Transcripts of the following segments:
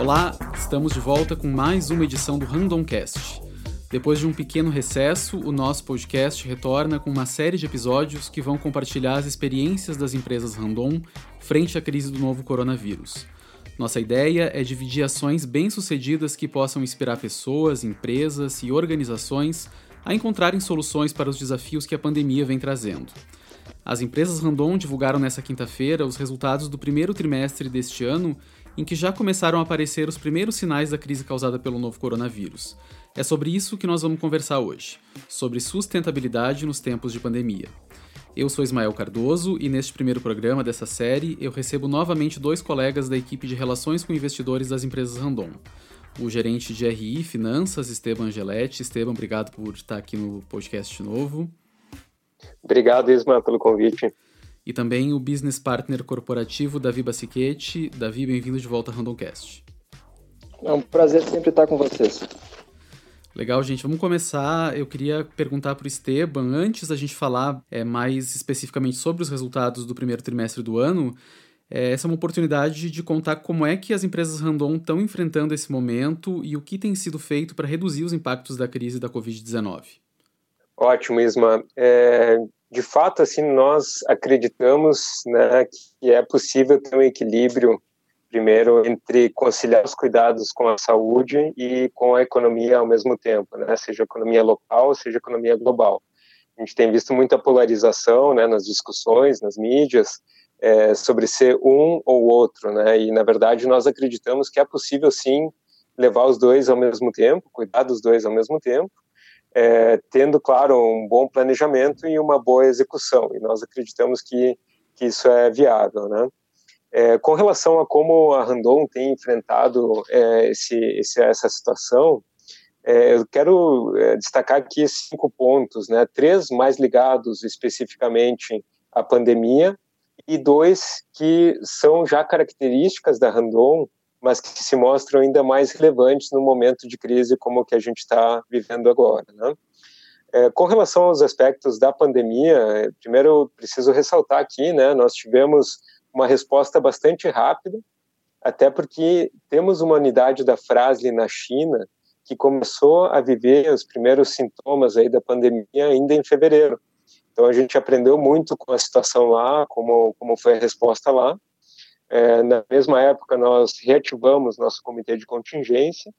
Olá, estamos de volta com mais uma edição do Randomcast. Depois de um pequeno recesso, o nosso podcast retorna com uma série de episódios que vão compartilhar as experiências das empresas Randon frente à crise do novo coronavírus. Nossa ideia é dividir ações bem-sucedidas que possam inspirar pessoas, empresas e organizações a encontrarem soluções para os desafios que a pandemia vem trazendo. As empresas Randon divulgaram nesta quinta-feira os resultados do primeiro trimestre deste ano, em que já começaram a aparecer os primeiros sinais da crise causada pelo novo coronavírus. É sobre isso que nós vamos conversar hoje, sobre sustentabilidade nos tempos de pandemia. Eu sou Ismael Cardoso e neste primeiro programa dessa série eu recebo novamente dois colegas da equipe de relações com investidores das empresas Randon. O gerente de RI Finanças, Esteban Angeletti. Esteban, obrigado por estar aqui no podcast novo. Obrigado, Isma, pelo convite. E também o business partner corporativo Davi Bacichetti. Davi, bem-vindo de volta ao Randomcast. É um prazer sempre estar com vocês. Legal, gente. Vamos começar. Eu queria perguntar para o Esteban, antes da gente falar é, mais especificamente sobre os resultados do primeiro trimestre do ano, é, essa é uma oportunidade de contar como é que as empresas Randon estão enfrentando esse momento e o que tem sido feito para reduzir os impactos da crise da Covid-19. Ótimo, Isma. É, de fato, assim, nós acreditamos né, que é possível ter um equilíbrio primeiro entre conciliar os cuidados com a saúde e com a economia ao mesmo tempo, né? Seja economia local, seja economia global. A gente tem visto muita polarização, né, nas discussões, nas mídias, é, sobre ser um ou outro, né? E na verdade nós acreditamos que é possível sim levar os dois ao mesmo tempo, cuidar dos dois ao mesmo tempo, é, tendo claro um bom planejamento e uma boa execução. E nós acreditamos que que isso é viável, né? É, com relação a como a Randon tem enfrentado é, esse, esse, essa situação, é, eu quero é, destacar aqui cinco pontos, né? Três mais ligados especificamente à pandemia e dois que são já características da Randon, mas que se mostram ainda mais relevantes no momento de crise como o que a gente está vivendo agora, né? É, com relação aos aspectos da pandemia, primeiro preciso ressaltar aqui, né? Nós tivemos uma resposta bastante rápida, até porque temos uma unidade da Frasle na China que começou a viver os primeiros sintomas aí da pandemia ainda em fevereiro. Então a gente aprendeu muito com a situação lá, como como foi a resposta lá. É, na mesma época nós reativamos nosso comitê de contingência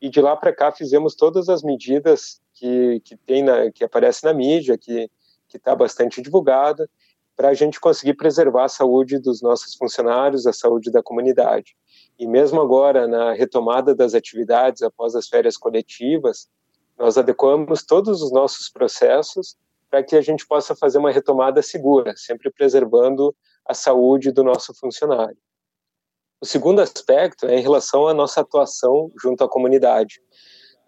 e de lá para cá fizemos todas as medidas que que tem na, que aparece na mídia, que está bastante divulgada para a gente conseguir preservar a saúde dos nossos funcionários, a saúde da comunidade. E mesmo agora, na retomada das atividades após as férias coletivas, nós adequamos todos os nossos processos para que a gente possa fazer uma retomada segura, sempre preservando a saúde do nosso funcionário. O segundo aspecto é em relação à nossa atuação junto à comunidade.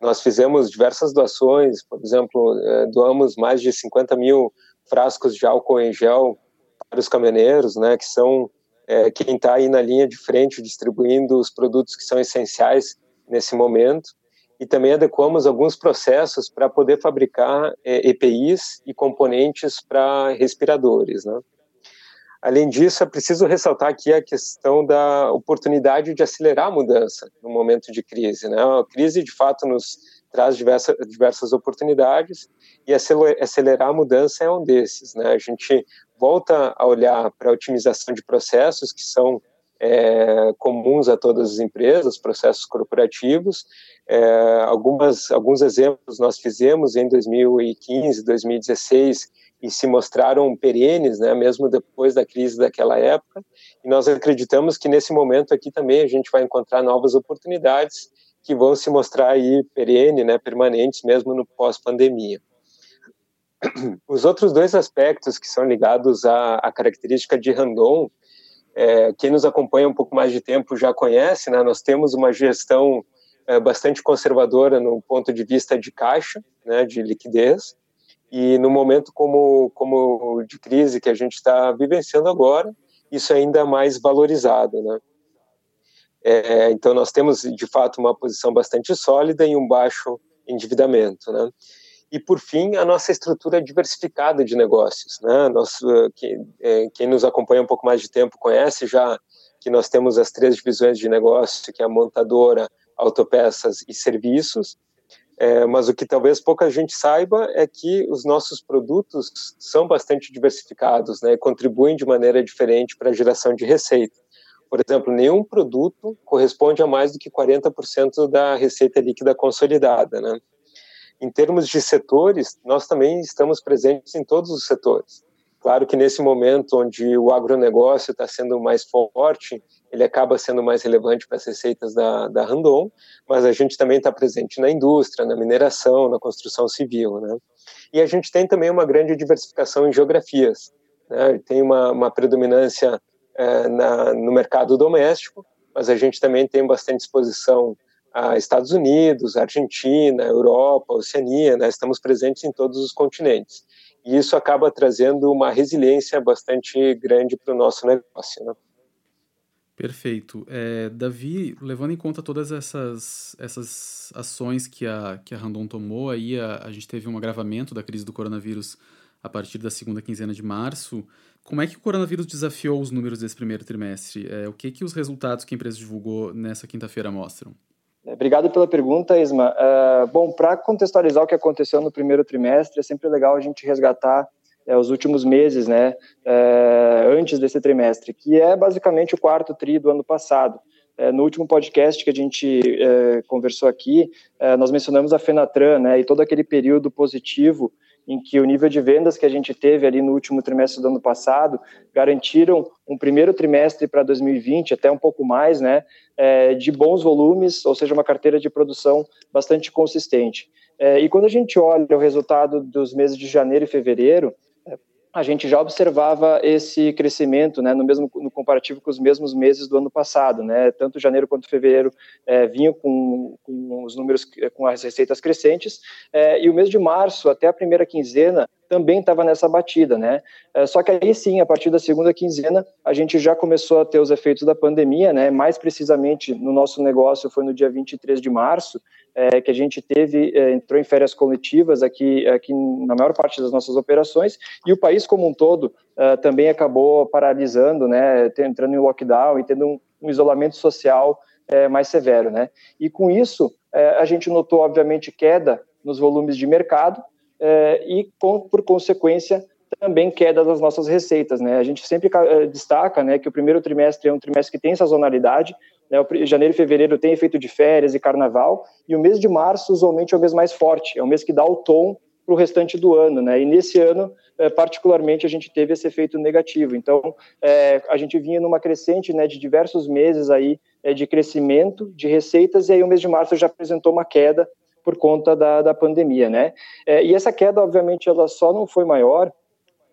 Nós fizemos diversas doações, por exemplo, eh, doamos mais de 50 mil frascos de álcool em gel para os caminhoneiros, né, que são é, quem está aí na linha de frente distribuindo os produtos que são essenciais nesse momento. E também adequamos alguns processos para poder fabricar é, EPIs e componentes para respiradores. Né? Além disso, é preciso ressaltar aqui a questão da oportunidade de acelerar a mudança no momento de crise. Né? A crise, de fato, nos traz diversa, diversas oportunidades e acelerar a mudança é um desses. Né? A gente volta a olhar para a otimização de processos que são é, comuns a todas as empresas, processos corporativos. É, algumas, alguns exemplos nós fizemos em 2015, 2016 e se mostraram perenes, né, mesmo depois da crise daquela época. E nós acreditamos que nesse momento aqui também a gente vai encontrar novas oportunidades que vão se mostrar aí perene, né, permanentes mesmo no pós-pandemia. Os outros dois aspectos que são ligados à, à característica de Randon, é, quem nos acompanha um pouco mais de tempo já conhece, né, nós temos uma gestão é, bastante conservadora no ponto de vista de caixa, né, de liquidez, e no momento como, como de crise que a gente está vivenciando agora, isso é ainda mais valorizado, né? É, então nós temos de fato uma posição bastante sólida e um baixo endividamento, né? E por fim a nossa estrutura diversificada de negócios, né? Nós, quem, é, quem nos acompanha um pouco mais de tempo conhece já que nós temos as três divisões de negócio, que é a montadora, autopeças e serviços. É, mas o que talvez pouca gente saiba é que os nossos produtos são bastante diversificados, né, e contribuem de maneira diferente para a geração de receita. Por exemplo, nenhum produto corresponde a mais do que 40% da receita líquida consolidada, né? Em termos de setores, nós também estamos presentes em todos os setores. Claro que nesse momento onde o agronegócio está sendo mais forte, ele acaba sendo mais relevante para as receitas da, da Randon, mas a gente também está presente na indústria, na mineração, na construção civil, né? E a gente tem também uma grande diversificação em geografias, né? Tem uma, uma predominância é, na, no mercado doméstico, mas a gente também tem bastante exposição a Estados Unidos, Argentina, Europa, Oceania, né? estamos presentes em todos os continentes. E isso acaba trazendo uma resiliência bastante grande para o nosso negócio. Né? Perfeito. É, Davi, levando em conta todas essas, essas ações que a, que a Randon tomou, aí a, a gente teve um agravamento da crise do coronavírus a partir da segunda quinzena de março. Como é que o coronavírus desafiou os números desse primeiro trimestre? É, o que, que os resultados que a empresa divulgou nessa quinta-feira mostram? Obrigado pela pergunta, Isma. Uh, bom, para contextualizar o que aconteceu no primeiro trimestre, é sempre legal a gente resgatar é, os últimos meses, né, é, antes desse trimestre, que é basicamente o quarto tri do ano passado. É, no último podcast que a gente é, conversou aqui, é, nós mencionamos a Fenatran, né, e todo aquele período positivo em que o nível de vendas que a gente teve ali no último trimestre do ano passado garantiram um primeiro trimestre para 2020, até um pouco mais, né, é, de bons volumes, ou seja, uma carteira de produção bastante consistente. E quando a gente olha o resultado dos meses de janeiro e fevereiro, a gente já observava esse crescimento, né, no mesmo no comparativo com os mesmos meses do ano passado, né, tanto janeiro quanto fevereiro é, vinham com, com, os números com as receitas crescentes é, e o mês de março até a primeira quinzena também estava nessa batida, né? É, só que aí sim, a partir da segunda quinzena, a gente já começou a ter os efeitos da pandemia, né? Mais precisamente no nosso negócio foi no dia 23 de março, é, que a gente teve, é, entrou em férias coletivas aqui, aqui na maior parte das nossas operações, e o país como um todo é, também acabou paralisando, né? Entrando em lockdown e tendo um, um isolamento social é, mais severo, né? E com isso, é, a gente notou, obviamente, queda nos volumes de mercado, é, e, com, por consequência, também queda das nossas receitas. Né? A gente sempre é, destaca né, que o primeiro trimestre é um trimestre que tem sazonalidade, né? janeiro e fevereiro tem efeito de férias e carnaval, e o mês de março usualmente é o mês mais forte, é o mês que dá o tom para o restante do ano. Né? E nesse ano, é, particularmente, a gente teve esse efeito negativo. Então, a gente vinha numa crescente né, de diversos meses aí, de crescimento de receitas, e aí o mês de março já apresentou uma queda por conta da, da pandemia, né? É, e essa queda, obviamente, ela só não foi maior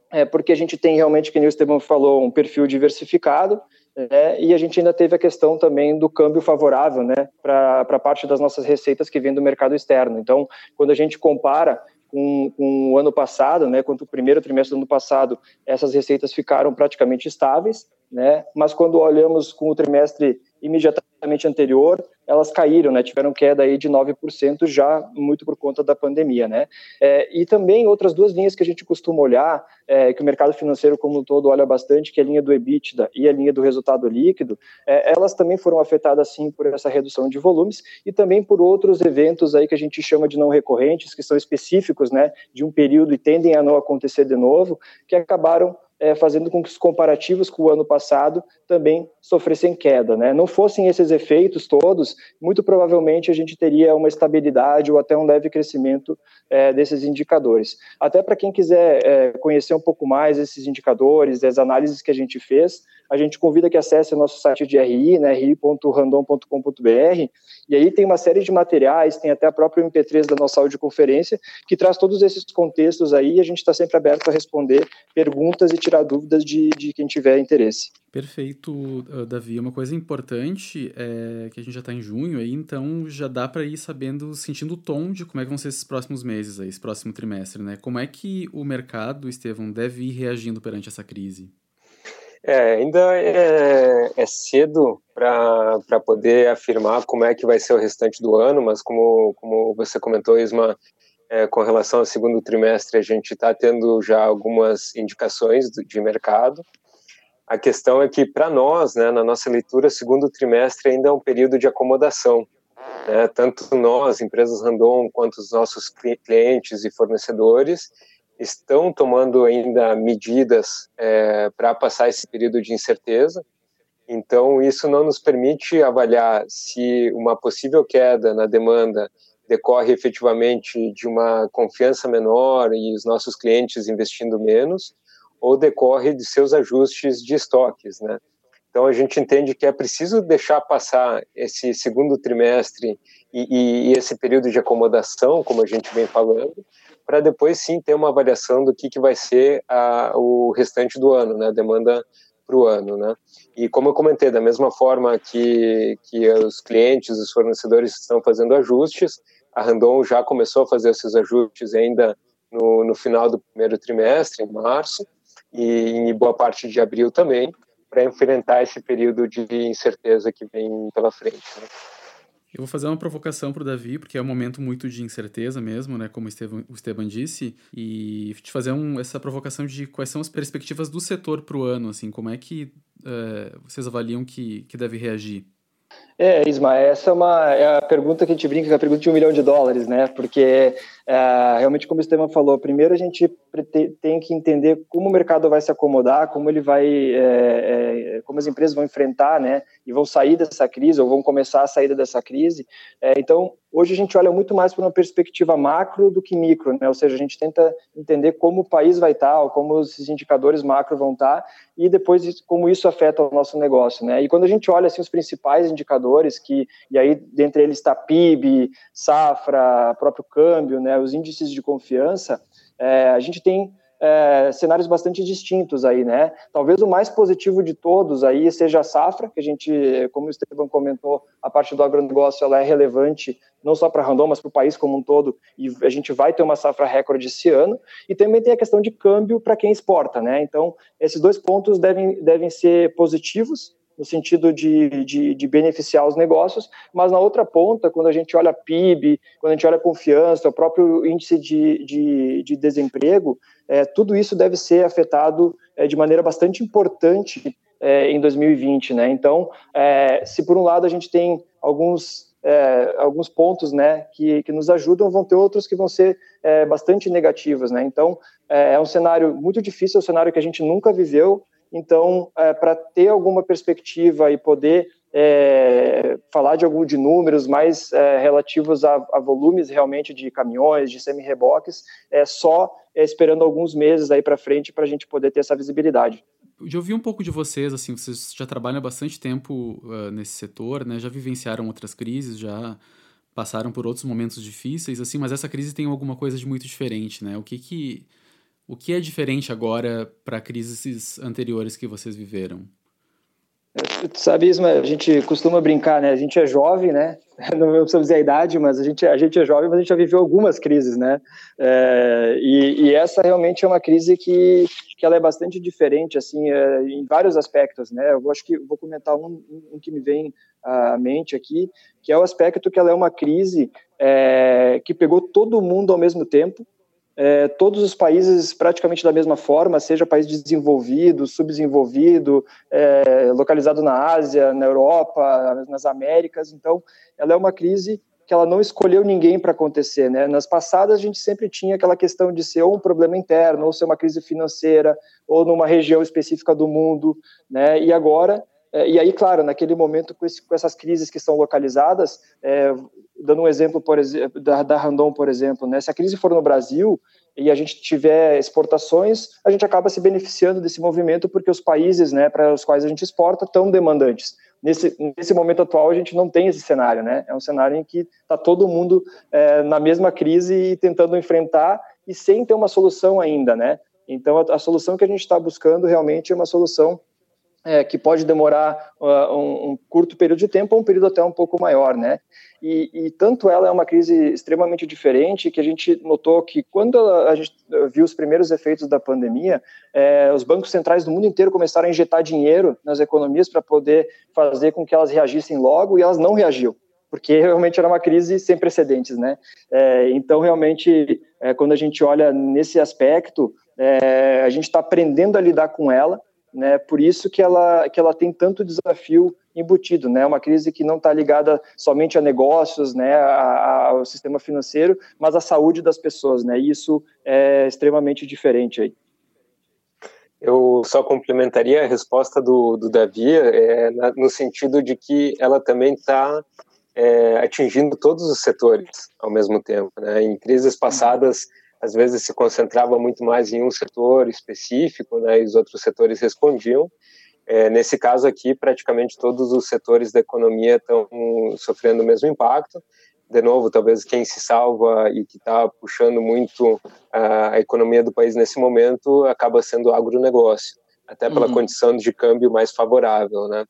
é, porque a gente tem realmente, que o Esteban falou, um perfil diversificado, né, e a gente ainda teve a questão também do câmbio favorável né, para parte das nossas receitas que vem do mercado externo. Então, quando a gente compara com, com o ano passado, né, quanto o primeiro trimestre do ano passado, essas receitas ficaram praticamente estáveis, né, mas quando olhamos com o trimestre imediatamente anterior, elas caíram, né, tiveram queda aí de 9% já muito por conta da pandemia, né, é, e também outras duas linhas que a gente costuma olhar, é, que o mercado financeiro como um todo olha bastante, que é a linha do EBITDA e a linha do resultado líquido, é, elas também foram afetadas sim por essa redução de volumes e também por outros eventos aí que a gente chama de não recorrentes, que são específicos, né, de um período e tendem a não acontecer de novo, que acabaram é, fazendo com que os comparativos com o ano passado também sofressem queda. Né? Não fossem esses efeitos todos, muito provavelmente a gente teria uma estabilidade ou até um leve crescimento é, desses indicadores. Até para quem quiser é, conhecer um pouco mais esses indicadores, as análises que a gente fez, a gente convida que acesse o nosso site de RI, né, ri.random.com.br, e aí tem uma série de materiais, tem até a própria MP3 da nossa audioconferência, que traz todos esses contextos aí, e a gente está sempre aberto a responder perguntas e tirar dúvidas de, de quem tiver interesse. Perfeito, Davi. Uma coisa importante é que a gente já está em junho aí, então já dá para ir sabendo, sentindo o tom de como é que vão ser esses próximos meses aí, esse próximo trimestre, né? Como é que o mercado, Estevão, deve ir reagindo perante essa crise? É, ainda é, é cedo para poder afirmar como é que vai ser o restante do ano, mas como, como você comentou, Isma, é, com relação ao segundo trimestre, a gente está tendo já algumas indicações de mercado. A questão é que, para nós, né, na nossa leitura, segundo trimestre ainda é um período de acomodação. Né? Tanto nós, empresas Randon, quanto os nossos clientes e fornecedores estão tomando ainda medidas é, para passar esse período de incerteza. Então, isso não nos permite avaliar se uma possível queda na demanda decorre efetivamente de uma confiança menor e os nossos clientes investindo menos, ou decorre de seus ajustes de estoques, né? Então a gente entende que é preciso deixar passar esse segundo trimestre e, e, e esse período de acomodação, como a gente vem falando, para depois sim ter uma avaliação do que, que vai ser a, o restante do ano, né? A demanda para o ano, né? E como eu comentei, da mesma forma que, que os clientes, os fornecedores estão fazendo ajustes, a Randon já começou a fazer esses ajustes ainda no, no final do primeiro trimestre, em março, e em boa parte de abril também, para enfrentar esse período de incerteza que vem pela frente. Né? Eu vou fazer uma provocação para o Davi, porque é um momento muito de incerteza mesmo, né? Como o Esteban, o Esteban disse, e te fazer um, essa provocação de quais são as perspectivas do setor para o ano, assim, como é que uh, vocês avaliam que, que deve reagir? É, Isma, essa é, uma, é a pergunta que a gente brinca, que é a pergunta de um milhão de dólares, né? Porque, é, realmente, como o Estevam falou, primeiro a gente tem que entender como o mercado vai se acomodar, como ele vai, é, é, como as empresas vão enfrentar, né? E vão sair dessa crise, ou vão começar a saída dessa crise. É, então, hoje a gente olha muito mais para uma perspectiva macro do que micro, né? Ou seja, a gente tenta entender como o país vai estar, ou como os indicadores macro vão estar, e depois como isso afeta o nosso negócio, né? E quando a gente olha assim os principais indicadores que e aí dentre eles está PIB, safra, próprio câmbio, né? Os índices de confiança, é, a gente tem é, cenários bastante distintos aí, né? Talvez o mais positivo de todos aí seja a safra, que a gente, como o Esteban comentou, a parte do agronegócio ela é relevante não só para Randon, mas para o país como um todo, e a gente vai ter uma safra recorde esse ano, e também tem a questão de câmbio para quem exporta, né? Então, esses dois pontos devem, devem ser positivos, no sentido de, de, de, beneficiar os negócios, mas na outra ponta, quando a gente olha PIB, quando a gente olha confiança, o próprio índice de, de, de desemprego, é, tudo isso deve ser afetado é, de maneira bastante importante é, em 2020, né? Então, é, se por um lado a gente tem alguns é, alguns pontos, né, que, que nos ajudam, vão ter outros que vão ser é, bastante negativos, né? Então, é, um cenário muito difícil, é um cenário que a gente nunca viveu. Então, para ter alguma perspectiva e poder é, falar de algum de números mais é, relativos a, a, volumes realmente de caminhões, de semi-reboques, é só é, esperando alguns meses aí para frente para a gente poder ter essa visibilidade. Eu ouvi um pouco de vocês, assim, vocês já trabalham há bastante tempo uh, nesse setor, né? Já vivenciaram outras crises, já passaram por outros momentos difíceis, assim, mas essa crise tem alguma coisa de muito diferente, né? O que que o que é diferente agora para crises anteriores que vocês viveram? Sabe, Isma, a gente costuma brincar, né? A gente é jovem, né? Não precisamos dizer a idade, mas a gente, a gente é jovem, mas a gente já viveu algumas crises, né? É, e, e, essa realmente é uma crise que, que ela é bastante diferente, assim, é, em vários aspectos, né? Eu acho que vou comentar um, um, que me vem à mente aqui, que é o aspecto que ela é uma crise é, que pegou todo mundo ao mesmo tempo, é, todos os países praticamente da mesma forma, seja país desenvolvido, subdesenvolvido, é, localizado na Ásia, na Europa, nas Américas. Então, ela é uma crise que ela não escolheu ninguém para acontecer, né? Nas passadas a gente sempre tinha aquela questão de ser ou um problema interno, ou ser uma crise financeira, ou numa região específica do mundo, né? E agora e aí, claro, naquele momento, com, esse, com essas crises que estão localizadas, é, dando um exemplo, por da, da Randon, por exemplo, né, se a crise for no Brasil e a gente tiver exportações, a gente acaba se beneficiando desse movimento porque os países né, para os quais a gente exporta estão demandantes. Nesse, nesse momento atual, a gente não tem esse cenário, né? É um cenário em que está todo mundo é, na mesma crise e tentando enfrentar e sem ter uma solução ainda, né? Então, a, a solução que a gente está buscando realmente é uma solução é, que pode demorar uh, um, um, curto período de tempo ou um período até um pouco maior, né? E, e, tanto ela é uma crise extremamente diferente que a gente notou que quando a gente viu os primeiros efeitos da pandemia, é, os bancos centrais do mundo inteiro começaram a injetar dinheiro nas economias para poder fazer com que elas reagissem logo e elas não reagiu porque realmente era uma crise sem precedentes, né? É, então, realmente, é, quando a gente olha nesse aspecto, é, a gente está aprendendo a lidar com ela, né? Por isso que ela, que ela tem tanto desafio embutido, né? Uma crise que não está ligada somente a negócios, né? A, a, ao sistema financeiro, mas à saúde das pessoas, né? E isso é extremamente diferente aí. Eu só complementaria a resposta do, do Davi é, na, no sentido de que ela também está é, atingindo todos os setores ao mesmo tempo. Né? Em crises passadas, às vezes se concentrava muito mais em um setor específico, né? e os outros setores respondiam. É, nesse caso aqui, praticamente todos os setores da economia estão sofrendo o mesmo impacto. De novo, talvez quem se salva e que está puxando muito a, economia do país nesse momento acaba sendo o agronegócio, até pela uhum. condição de câmbio mais favorável, né?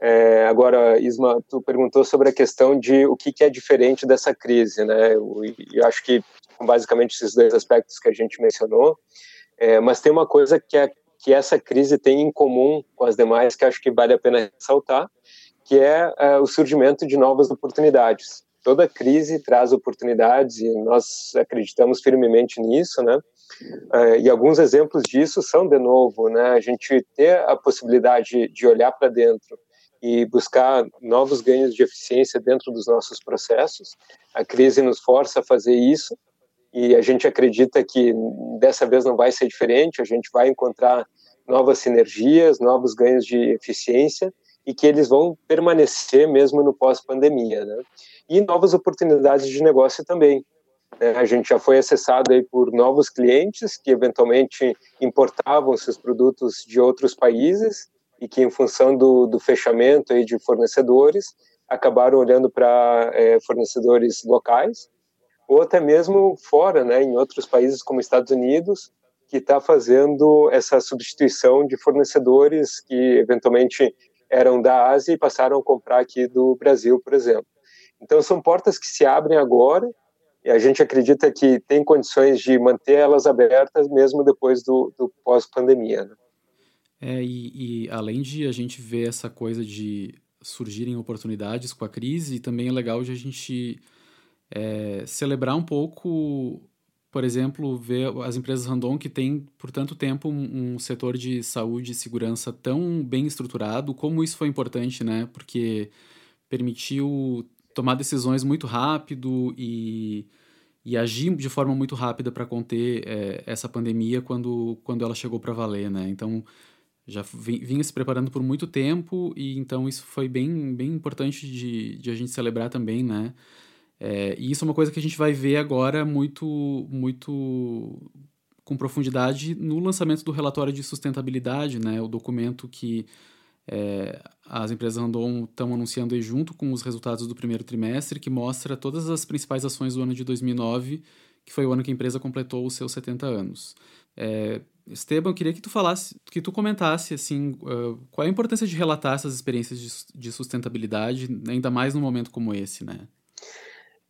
É, agora, Isma, tu perguntou sobre a questão de o que, que é diferente dessa crise, né? Eu, eu, acho que basicamente esses dois aspectos que a gente mencionou, é, mas tem uma coisa que, é, que essa crise tem em comum com as demais que acho que vale a pena ressaltar, que é, é o surgimento de novas oportunidades. Toda crise traz oportunidades e nós acreditamos firmemente nisso, né? É, e alguns exemplos disso são, de novo, né, a gente ter a possibilidade de olhar para dentro e buscar novos ganhos de eficiência dentro dos nossos processos. A crise nos força a fazer isso e a gente acredita que dessa vez não vai ser diferente, a gente vai encontrar novas sinergias, novos ganhos de eficiência e que eles vão permanecer mesmo no pós-pandemia, né? E novas oportunidades de negócio também. Né? A gente já foi acessado aí por novos clientes que eventualmente importavam seus produtos de outros países e que, em função do, do fechamento aí de fornecedores, acabaram olhando para é, fornecedores locais, ou até mesmo fora, né, em outros países como Estados Unidos, que está fazendo essa substituição de fornecedores que eventualmente eram da Ásia e passaram a comprar aqui do Brasil, por exemplo. Então, são portas que se abrem agora e a gente acredita que tem condições de manter elas abertas mesmo depois do, do pós-pandemia. Né? É, e, e, além de a gente ver essa coisa de surgirem oportunidades com a crise, também é legal de a gente é, celebrar um pouco, por exemplo, ver as empresas random que têm por tanto tempo um, um, setor de saúde e segurança tão bem estruturado, como isso foi importante, né? Porque permitiu tomar decisões muito rápido e, e agir de forma muito rápida para conter é, essa pandemia quando, quando ela chegou para valer, né? Então já vinha se preparando por muito tempo e então isso foi bem, bem importante de, de a gente celebrar também, né? É, e isso é uma coisa que a gente vai ver agora muito, muito com profundidade no lançamento do relatório de sustentabilidade, né? O documento que é, as empresas Randon estão anunciando aí junto com os resultados do primeiro trimestre, que mostra todas as principais ações do ano de 2009, que foi o ano que a empresa completou os seus 70 anos. É, Esteban, eu queria que tu falasse, que tu comentasse assim, uh, qual é a importância de relatar essas experiências de, de, sustentabilidade, ainda mais num momento como esse, né?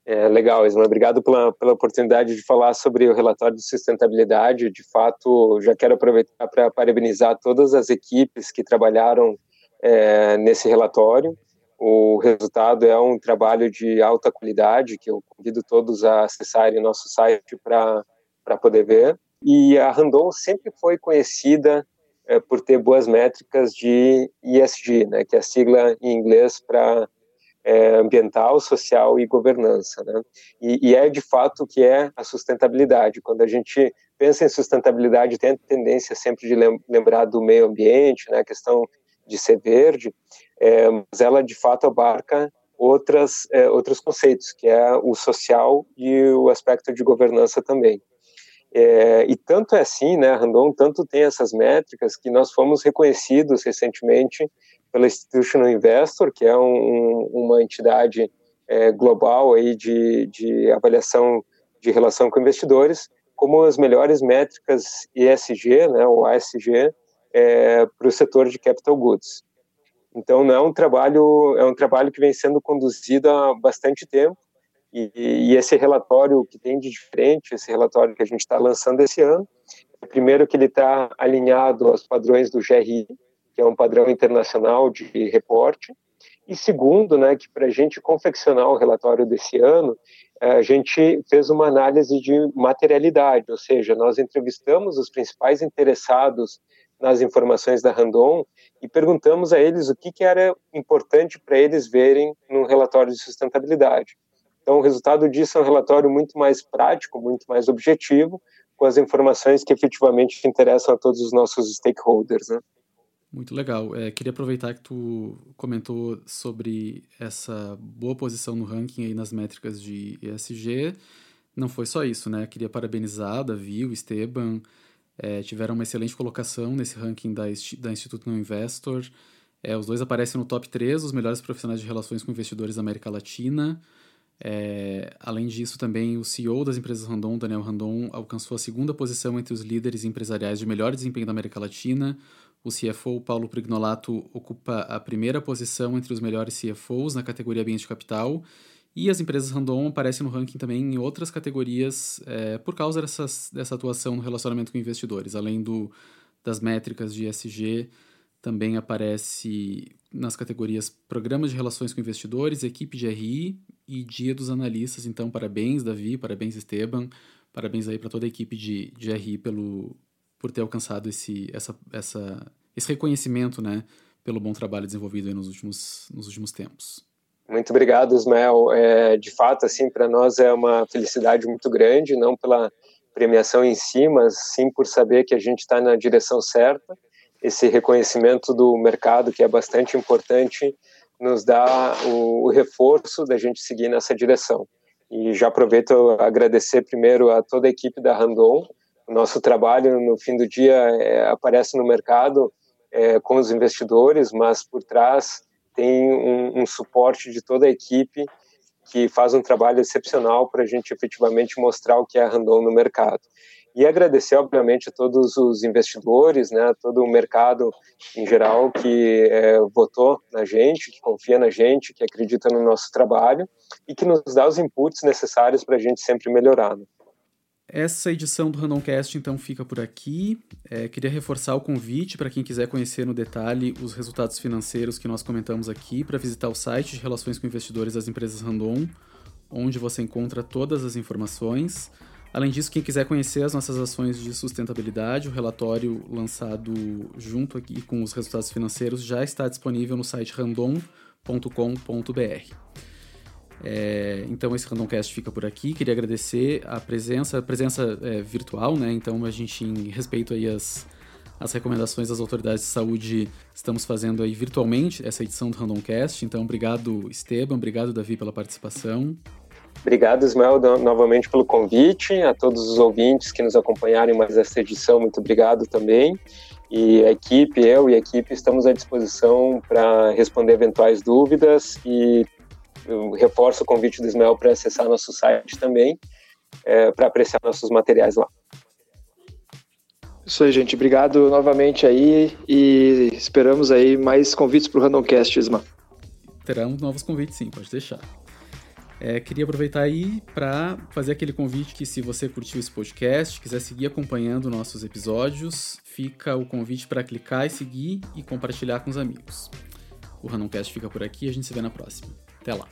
É, legal, Isma. Obrigado pela, pela oportunidade de falar sobre o relatório de sustentabilidade. De fato, já quero aproveitar para parabenizar todas as equipes que trabalharam é, nesse relatório. O resultado é um trabalho de alta qualidade que eu convido todos a acessarem nosso site para poder ver. E a Randon sempre foi conhecida é, por ter boas métricas de ESG, né, que é a sigla em inglês para é, ambiental, social e governança, né? E, e, é de fato o que é a sustentabilidade. Quando a gente pensa em sustentabilidade, tem a tendência sempre de lembrar do meio ambiente, né? A questão de ser verde, é, mas ela de fato abarca outras é, outros conceitos, que é o social e o aspecto de governança também. É, e tanto é assim, né, Randon, tanto tem essas métricas que nós fomos reconhecidos recentemente pela Institutional Investor, que é um, uma entidade é, global aí de, de avaliação de relação com investidores, como as melhores métricas ESG, né, ou ASG, é, para o setor de capital goods. Então, não é um trabalho, é um trabalho que vem sendo conduzido há bastante tempo e, e, esse relatório que tem de diferente, esse relatório que a gente está lançando esse ano, é primeiro que ele está alinhado aos padrões do GRI, que é um padrão internacional de reporte, e segundo, né, que para a gente confeccionar o relatório desse ano, a gente fez uma análise de materialidade, ou seja, nós entrevistamos os principais interessados nas informações da Randon e perguntamos a eles o que, que era importante para eles verem no relatório de sustentabilidade. Então, o resultado disso é um relatório muito mais prático, muito mais objetivo, com as informações que efetivamente interessam a todos os nossos stakeholders. Né? Muito legal. É, queria aproveitar que tu comentou sobre essa boa posição no ranking aí nas métricas de ESG. Não foi só isso, né? Queria parabenizar Davi, o Esteban, é, tiveram uma excelente colocação nesse ranking da, da Instituto Não Investor. É, os dois aparecem no top 3 dos melhores profissionais de relações com investidores da América Latina. É, além disso, também o CEO das empresas Randon, Daniel Randon, alcançou a segunda posição entre os líderes empresariais de melhor desempenho da América Latina. O CFO Paulo Prignolato ocupa a primeira posição entre os melhores CFOs na categoria de Capital. E as empresas random aparecem no ranking também em outras categorias é, por causa dessas, dessa atuação no relacionamento com investidores. Além do, das métricas de ESG, também aparece nas categorias Programas de Relações com Investidores, Equipe de RI e Dia dos Analistas. Então, parabéns, Davi, parabéns, Esteban, parabéns aí para toda a equipe de, de RI pelo, por ter alcançado esse, essa, essa, esse reconhecimento né, pelo bom trabalho desenvolvido nos, últimos, nos últimos tempos. Muito obrigado, Ismael. É, de fato, assim, para nós é uma felicidade muito grande, não pela premiação em si, mas sim por saber que a gente está na direção certa. Esse reconhecimento do mercado, que é bastante importante, nos dá o, o reforço da gente seguir nessa direção. E já aproveito agradecer primeiro a toda a equipe da Randon. O nosso trabalho, no fim do dia, é, aparece no mercado é, com os investidores, mas por trás tem um, um suporte de toda a equipe que faz um trabalho excepcional para a gente efetivamente mostrar o que é a Randon no mercado. E agradecer, obviamente, a todos os investidores, né, todo o mercado em geral que é, votou na gente, que confia na gente, que acredita no nosso trabalho e que nos dá os inputs necessários para a gente sempre melhorar. Né? Essa edição do Randomcast então fica por aqui. É, queria reforçar o convite para quem quiser conhecer no detalhe os resultados financeiros que nós comentamos aqui para visitar o site de relações com investidores das empresas Randon, onde você encontra todas as informações. Além disso, quem quiser conhecer as nossas ações de sustentabilidade, o relatório lançado junto aqui com os resultados financeiros já está disponível no site random.com.br. É, então esse Randomcast fica por aqui. Queria agradecer a presença, a presença é, virtual, né? Então a gente, em respeito aí às, recomendações das autoridades de saúde, estamos fazendo aí virtualmente essa edição do Randomcast. Então obrigado Esteban, obrigado Davi pela participação. Obrigado, Ismael, novamente pelo convite. A todos os ouvintes que nos acompanharam em mais essa edição, muito obrigado também. E a equipe, eu e a equipe, estamos à disposição para responder eventuais dúvidas e eu reforço o convite do Ismael para acessar nosso site também, é, para apreciar nossos materiais lá. Isso aí, gente. Obrigado novamente aí e esperamos aí mais convites para o Randomcast, Isma. Terão novos convites, sim, pode deixar. É, queria aproveitar aí para fazer aquele convite que se você curtiu esse podcast, quiser seguir acompanhando nossos episódios, fica o convite para clicar e seguir e compartilhar com os amigos. O Randomcast fica por aqui a gente se vê na próxima. Até lá!